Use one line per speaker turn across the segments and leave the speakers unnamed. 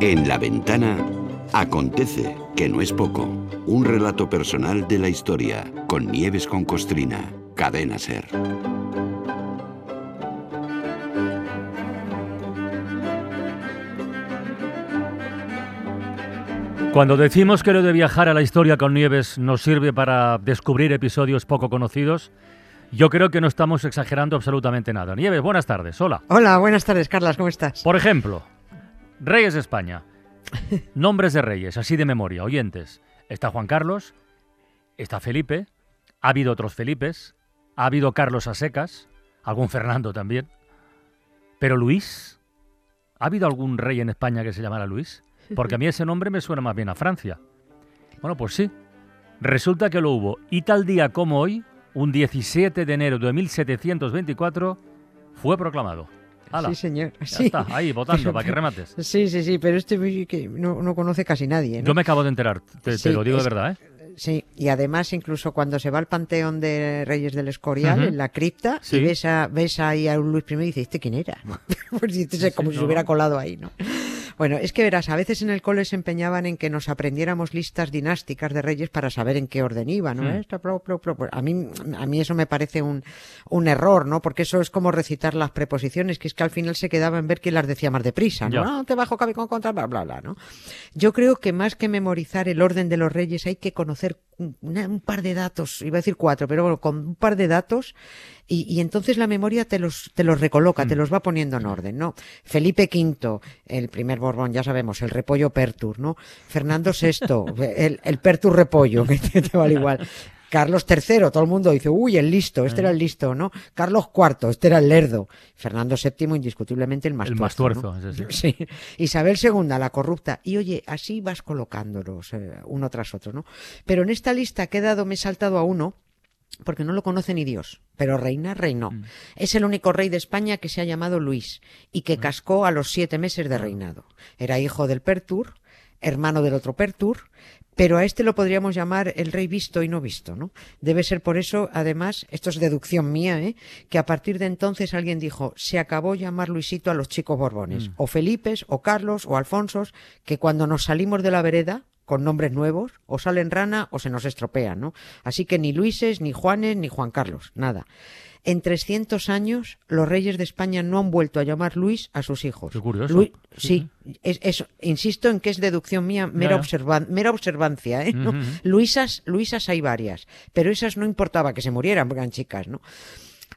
En la ventana acontece, que no es poco, un relato personal de la historia con Nieves con Costrina, cadena ser.
Cuando decimos que lo de viajar a la historia con Nieves nos sirve para descubrir episodios poco conocidos, yo creo que no estamos exagerando absolutamente nada. Nieves, buenas tardes. Hola.
Hola, buenas tardes, Carlas, ¿cómo estás?
Por ejemplo, Reyes de España. Nombres de reyes, así de memoria, oyentes. Está Juan Carlos, está Felipe, ha habido otros Felipes, ha habido Carlos a secas, algún Fernando también. Pero Luis, ¿ha habido algún rey en España que se llamara Luis? Porque a mí ese nombre me suena más bien a Francia. Bueno, pues sí. Resulta que lo hubo. Y tal día como hoy, un 17 de enero de 1724, fue proclamado.
Sí, señor.
Ya
sí.
está, ahí, votando, para que remates.
Sí, sí, sí, pero este que no, no conoce casi nadie. ¿no?
Yo me acabo de enterar, te, lo digo de
es-
verdad, ¿eh?
Sí, y además incluso cuando se va al panteón de Reyes del Escorial, en la cripta,
Sí.
y ves, a, ves ahí a un Luis I y dices, ¿este quién era? pues como si se hubiera colado ahí, ¿no? Bueno, es que verás, a veces en el cole se empeñaban en que nos aprendiéramos listas dinásticas de reyes para saber en qué orden iban, ¿no?
Mm.
Esta, pro, pro, pro. Pues a mí, a mí eso me parece un, un error, ¿no? Porque eso es como recitar las preposiciones, que es que al final se quedaba en ver quién las decía más deprisa. ¿no? Ah, te bajo, cabe con contra, bla, bla, bla, ¿no? Yo creo que más que memorizar el orden de los reyes hay que conocer una- un par de datos, iba a decir cuatro, pero bueno, con un par de datos y, y entonces la memoria te los, te los recoloca, te los va poniendo en orden, ¿no? Felipe V, el primer Borbón, ya sabemos, el repollo Pertur, ¿no? Fernando VI, el, el Pertur repollo, que te, te vale igual. Carlos III, todo el mundo dice, uy, el listo, este era el listo, ¿no? Carlos IV, este era el lerdo. Fernando VII, indiscutiblemente el más
El más
tuerzo, ¿no?
sí.
Isabel II, la corrupta. Y oye, así vas colocándolos eh, uno tras otro, ¿no? Pero en esta lista que he dado me he saltado a uno porque no lo conoce ni Dios, pero reina reinó.
Mm.
Es el único rey de España que se ha llamado Luis y
Mm.
que cascó a los siete meses de reinado. Era hijo del Pertur, hermano del otro Pertur, pero a este lo podríamos llamar el rey visto y no visto, ¿no? Debe ser por eso, además, esto es deducción mía, ¿eh? que a partir de entonces alguien dijo, se acabó llamar Luisito a los chicos borbones, o Felipes, o Carlos, o Alfonsos, que cuando nos salimos de la vereda, con nombres nuevos, o salen rana o se nos estropean, ¿no? Así que ni Luises, ni Juanes, ni Juan Carlos, nada. En 300 años, los reyes de España no han vuelto a llamar Luis a sus hijos.
Qué curioso.
Lui-
Sí,
sí, es, es- insisto en que es deducción mía, mera, observan- mera observancia. ¿eh? Luisas, Luisas hay varias, pero esas no importaba que se murieran, eran chicas, ¿no?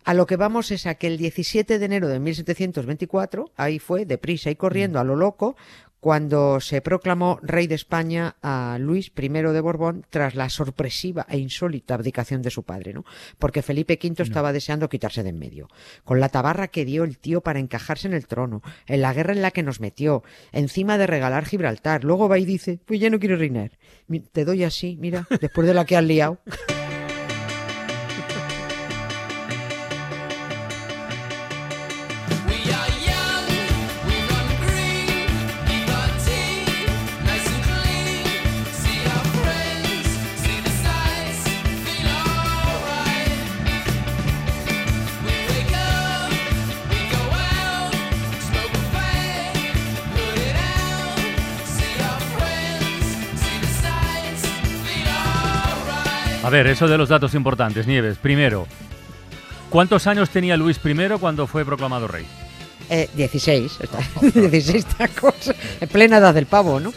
A lo que vamos es a que el 17 de enero de 1724, ahí fue, deprisa y corriendo a lo loco, cuando se proclamó rey de España a Luis I de Borbón tras la sorpresiva e insólita abdicación de su padre, ¿no? Porque Felipe V estaba deseando quitarse de en medio. Con la tabarra que dio el tío para encajarse en el trono, en la guerra en la que nos metió, encima de regalar Gibraltar, luego va y dice, pues ya no quiero reinar. Te doy así, mira, después de la que has liado.
ver, eso de los datos importantes, Nieves. Primero, ¿cuántos años tenía Luis I cuando fue proclamado rey?
Eh, 16, está- 16 tacos, en plena edad del pavo, ¿no?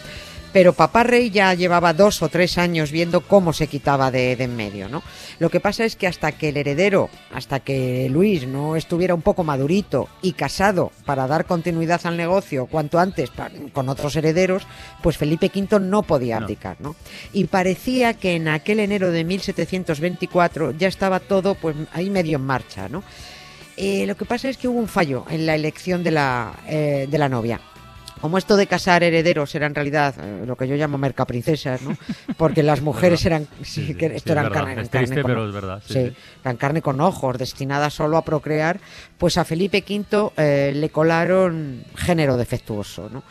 Pero Papá Rey ya llevaba dos o tres años viendo cómo se quitaba de, de en medio, ¿no? Lo que pasa es que hasta que el heredero, hasta que Luis no estuviera un poco madurito y casado para dar continuidad al negocio cuanto antes con otros herederos, pues Felipe V no podía abdicar, ¿no? Y parecía que en aquel enero de 1724 ya estaba todo pues ahí medio en marcha, ¿no? Eh, lo que pasa es que hubo un fallo en la elección de la, eh, de la novia. Como esto de casar herederos era en realidad eh, lo que yo llamo mercaprincesas, ¿no? Porque las mujeres eran, sí,
sí,
que
sí,
esto
es
eran carne,
Es
carne con
pero es verdad,
eran carne con ojos, destinadas solo a procrear. Pues a Felipe V eh, le colaron género defectuoso, ¿no?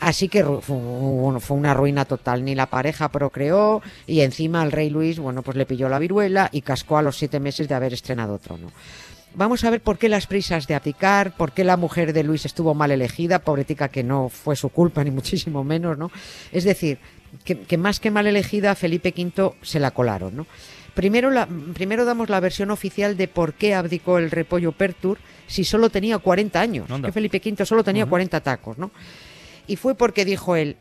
Así que fue, un- fue una ruina total. Ni la pareja procreó y encima al rey Luis, bueno, pues le pilló la viruela y cascó a los siete meses de haber estrenado trono. Vamos a ver por qué las prisas de abdicar, por qué la mujer de Luis estuvo mal elegida, pobretica que no fue su culpa, ni muchísimo menos, ¿no? Es decir, que, que más que mal elegida, Felipe V se la colaron, ¿no? Primero, la, primero damos la versión oficial de por qué abdicó el repollo Pertur si solo tenía 40 años. Que Felipe V solo tenía 40 tacos, ¿no? Y fue porque dijo él,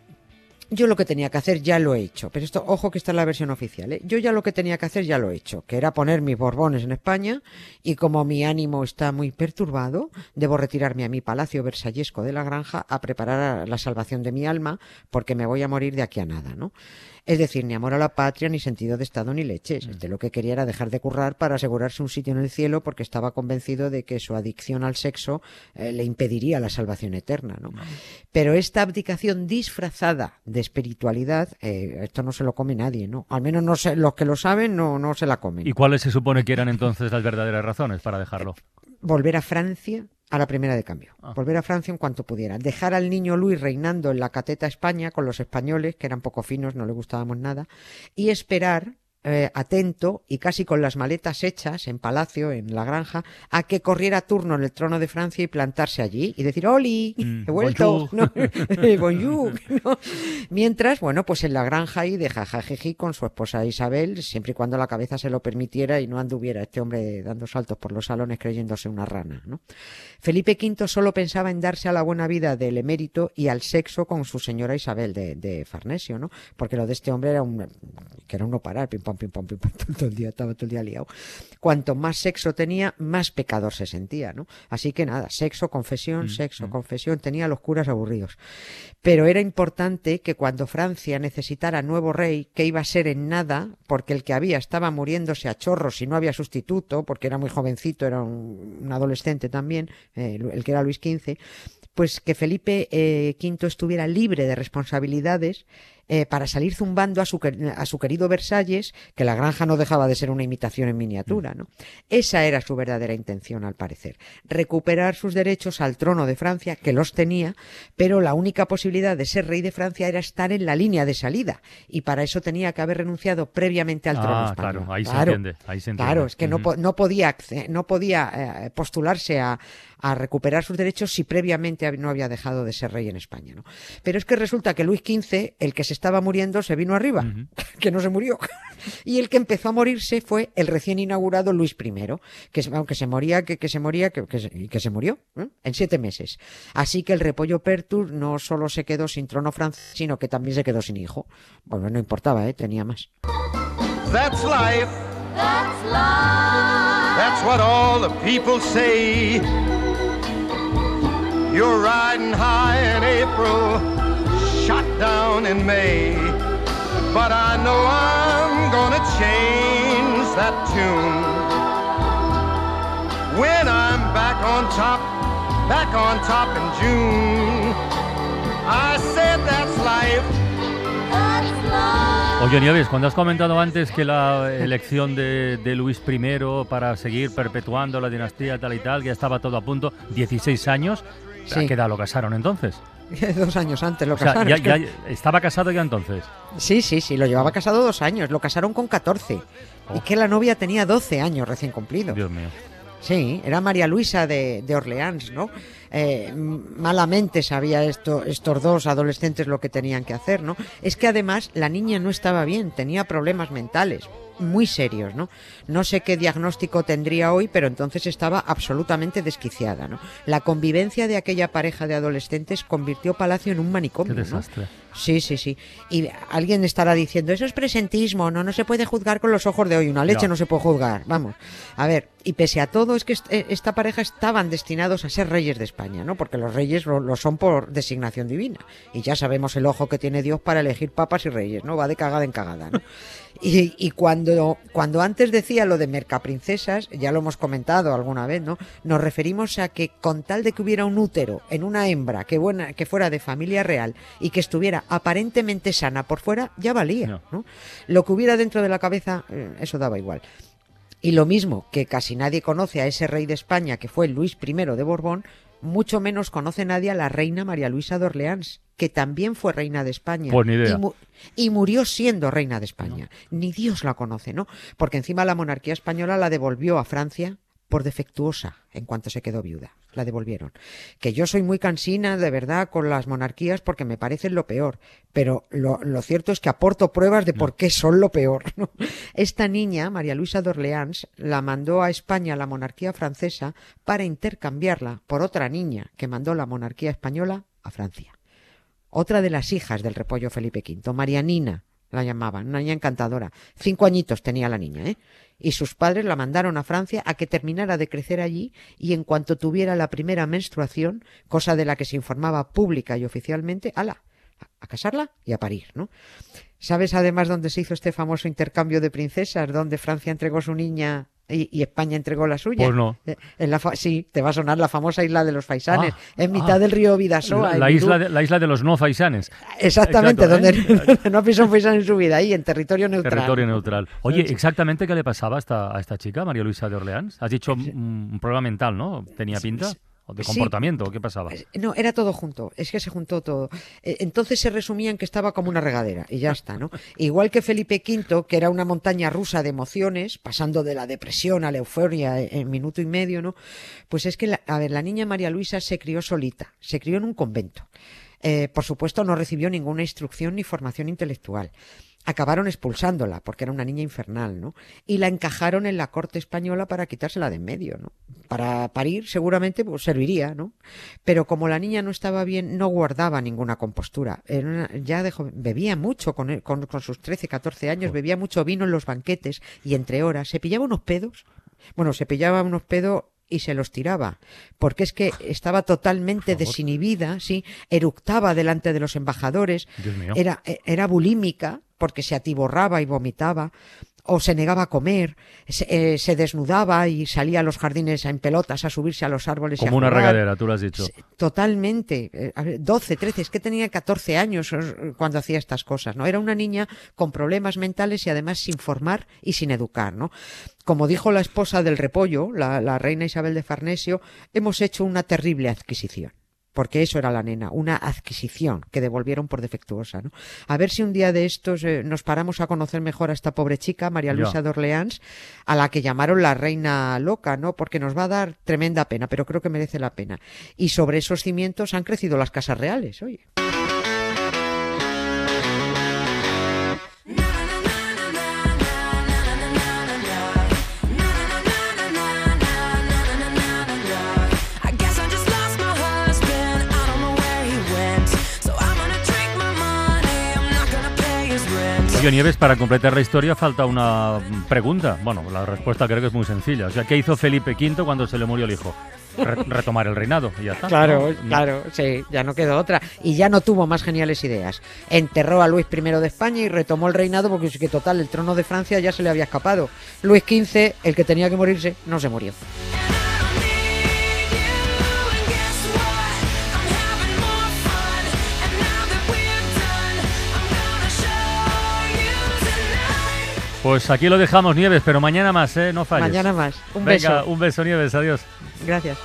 yo lo que tenía que hacer ya lo he hecho. Pero esto, ojo que está en la versión oficial. ¿eh? Yo ya lo que tenía que hacer ya lo he hecho, que era poner mis borbones en España y como mi ánimo está muy perturbado, debo retirarme a mi palacio versallesco de la granja a preparar la salvación de mi alma porque me voy a morir de aquí a nada, ¿no? Es decir, ni amor a la patria, ni sentido de Estado, ni leches. Este lo que quería era dejar de currar para asegurarse un sitio en el cielo porque estaba convencido de que su adicción al sexo eh, le impediría la salvación eterna, ¿no? Pero esta abdicación disfrazada de espiritualidad, eh, esto no se lo come nadie, ¿no? Al menos no se- los que lo saben no, no se la comen.
¿Y cuáles se supone que eran entonces las verdaderas razones para dejarlo?
Volver a Francia a la primera de cambio.
Ah.
Volver a Francia en cuanto pudiera. Dejar al niño Luis reinando en la cateta España con los españoles, que eran poco finos, no le gustábamos nada, y esperar. Eh, atento y casi con las maletas hechas en palacio, en la granja, a que corriera turno en el trono de Francia y plantarse allí y decir ¡Oli!
Mm,
¡He vuelto! ¿no? Eh, bonjour, ¿no? Mientras, bueno, pues en la granja y de jajajeji con su esposa Isabel, siempre y cuando la cabeza se lo permitiera y no anduviera este hombre dando saltos por los salones creyéndose una rana, ¿no? Felipe V solo pensaba en darse a la buena vida del emérito y al sexo con su señora Isabel de, de Farnesio, ¿no? Porque lo de este hombre era un que era un no parar, pim pam, pim pam, pim pam, todo el día, estaba todo el día liado. Cuanto más sexo tenía, más pecador se sentía, ¿no? Así que nada, sexo, confesión, sexo, confesión, tenía a los curas aburridos. Pero era importante que cuando Francia necesitara nuevo rey, que iba a ser en nada, porque el que había estaba muriéndose a chorros y no había sustituto, porque era muy jovencito, era un, un adolescente también, eh, el que era Luis XV, pues que Felipe eh, V estuviera libre de responsabilidades eh, para salir zumbando a su, a su querido Versalles, que la granja no dejaba de ser una imitación en miniatura. ¿no? Esa era su verdadera intención, al parecer. Recuperar sus derechos al trono de Francia, que los tenía, pero la única posibilidad de ser rey de Francia era estar en la línea de salida. Y para eso tenía que haber renunciado previamente al trono
Ah,
español.
claro, ahí se entiende, ahí se entiende.
Claro, es que no, podía, no podía eh, postularse a, a recuperar sus derechos si previamente no había dejado de ser rey en España. ¿no? Pero es que resulta que Luis XV, el que se estaba muriendo, se vino arriba, que no se murió. y el que empezó a morirse fue el recién inaugurado Luis I, que se- aunque se moría, que, que se moría, que, que se, que se murió ¿eh? en siete meses. Así que el repollo Pertur no solo se quedó sin trono francés, sino que también se quedó sin hijo. Bueno, no importaba, ¿eh? tenía más.
That's life.
That's life.
That's what all the people say. You're riding high in April, down in May. But I know I'm gonna change that tune. When I'm back on top, back on top in June. I said that's life.
That's life.
Oye, Nieves, cuando has comentado antes que la elección de, de Luis I para seguir perpetuando la dinastía tal y tal, que ya estaba todo a punto, 16 años, ¿a
Sí.
qué edad lo casaron entonces?
Dos años antes lo
O sea,
casaron.
ya, ya estaba casado ya entonces.
Sí, sí, sí, lo llevaba casado dos años, lo casaron con 14. Y
Oh.
que la novia tenía 12 años recién cumplidos.
Dios mío.
Sí, era María Luisa de, de Orleans, ¿no? Eh, malamente sabía esto, estos dos adolescentes lo que tenían que hacer, ¿no? Es que además la niña no estaba bien, tenía problemas mentales muy serios, ¿no? No sé qué diagnóstico tendría hoy, pero entonces estaba absolutamente desquiciada, ¿no? La convivencia de aquella pareja de adolescentes convirtió Palacio en un manicomio,
Qué
¿no?
desastre.
Sí, sí, sí. Y alguien estará diciendo, eso es presentismo, no, no se puede juzgar con los ojos de hoy, una leche
No.
no, se puede juzgar. Vamos, a ver, y pese a todo es que eh, esta pareja estaban destinados a ser reyes de España, ¿no? Porque los reyes lo, lo son por designación divina. Y ya sabemos el ojo que tiene Dios para elegir papas y reyes, ¿no? Va de cagada en cagada, ¿no? Y, y cuando, cuando antes decía lo de mercaprincesas, ya lo hemos comentado alguna vez, ¿no? Nos referimos a que con tal de que hubiera un útero en una hembra que, buena, que fuera de familia real y que estuviera aparentemente sana por fuera, ya valía,
No.
¿no? Lo que hubiera dentro de la cabeza, eh, eso daba igual. Y lo mismo que casi nadie conoce a ese rey de España que fue Luis I de Borbón, mucho menos conoce nadie a la reina María Luisa de Orleans, que también fue reina de España.
Pues ni idea.
Y, mu- y murió siendo reina de España. Ni Dios la conoce, ¿no? Porque encima la monarquía española la devolvió a Francia por defectuosa en cuanto se quedó viuda. La devolvieron. Que yo soy muy cansina, de verdad, con las monarquías porque me parecen lo peor. Pero lo, lo cierto es que aporto pruebas de por qué son lo peor. ¿no? Esta niña, María Luisa de Orleans, la mandó a España la monarquía francesa para intercambiarla por otra niña que mandó la monarquía española a Francia. Otra de las hijas del repollo Felipe V, Marianina, la llamaban, una niña encantadora. Cinco añitos tenía la niña, ¿eh? Y sus padres la mandaron a Francia a que terminara de crecer allí y en cuanto tuviera la primera menstruación, cosa de la que se informaba pública y oficialmente, ala, a casarla y a parir, ¿no? ¿Sabes además dónde se hizo este famoso intercambio de princesas, donde Francia entregó su niña y, y España entregó la suya?
Pues no.
Eh, En la fa- sí, te va a sonar la famosa isla de los Faisanes,
Ah,
en mitad
ah.
del río Vidasoa.
La, isla de, la isla de los no faisanes.
Exactamente,
Exacto, ¿eh?
donde, donde no pisó un faisán en su vida, ahí en territorio neutral.
Territorio neutral. Oye,
Sí.
exactamente qué le pasaba a esta, a esta chica, María Luisa de Orleans. Has dicho un, un problema mental, ¿no? ¿Tenía pinta? ¿O de
Sí.
comportamiento? ¿Qué pasaba?
Eh, No, era todo junto, es que se juntó todo. Eh, Entonces se resumían que estaba como una regadera y ya está, ¿no? Igual que Felipe V, que era una montaña rusa de emociones, pasando de la depresión a la euforia en, en minuto y medio, ¿no? Pues es que, la- a ver, la niña María Luisa se crió solita, se crió en un convento. Eh, por supuesto, no recibió ninguna instrucción ni formación intelectual. Acabaron expulsándola porque era una niña infernal, ¿no? Y la encajaron en la corte española para quitársela de en medio, ¿no? Para parir seguramente pues, serviría, ¿no? Pero como la niña no estaba bien, no guardaba ninguna compostura. Era una- ya dejó, bebía mucho con, con, con sus 13, 14 años, bebía mucho vino en los banquetes y entre horas se pillaba unos pedos. Bueno, se pillaba unos pedos y se los tiraba, porque es que estaba totalmente desinhibida, sí, eructaba delante de los embajadores, era, e- era bulímica porque se atiborraba y vomitaba o se negaba a comer, se, eh, se desnudaba y salía a los jardines en pelotas a subirse a los árboles y a
Como una
jugar.
regadera, tú lo has dicho.
Totalmente. Eh, a ver, 12, 13, es que tenía 14 años eh, cuando hacía estas cosas, ¿no? Era una niña con problemas mentales y además sin formar y sin educar, ¿no? Como dijo la esposa del repollo, la, la reina Isabel de Farnesio, hemos hecho una terrible adquisición. Porque eso era la nena, una adquisición que devolvieron por defectuosa, ¿no? A ver si un día de estos eh, nos paramos a conocer mejor a esta pobre chica, María. Luisa de Orleans, a la que llamaron la reina loca, ¿no? Porque nos va a dar tremenda pena, pero creo que merece la pena. Y sobre esos cimientos han crecido las casas reales, oye.
Oye, Nieves, para completar la historia falta una pregunta. Bueno, la respuesta creo que es muy sencilla. O sea, ¿qué hizo Felipe V cuando se le murió el hijo? Re- retomar el reinado y ya está.
Claro,
¿no?
claro, sí, ya no quedó otra. Y ya no tuvo más geniales ideas. Enterró a Luis I de España y retomó el reinado porque es que total, el trono de Francia ya se le había escapado. Luis XV, el que tenía que morirse, no se murió.
Pues aquí lo dejamos, Nieves, pero mañana más, ¿eh? No falles.
Mañana más. Un
Venga,
beso.
un beso, Nieves. Adiós.
Gracias.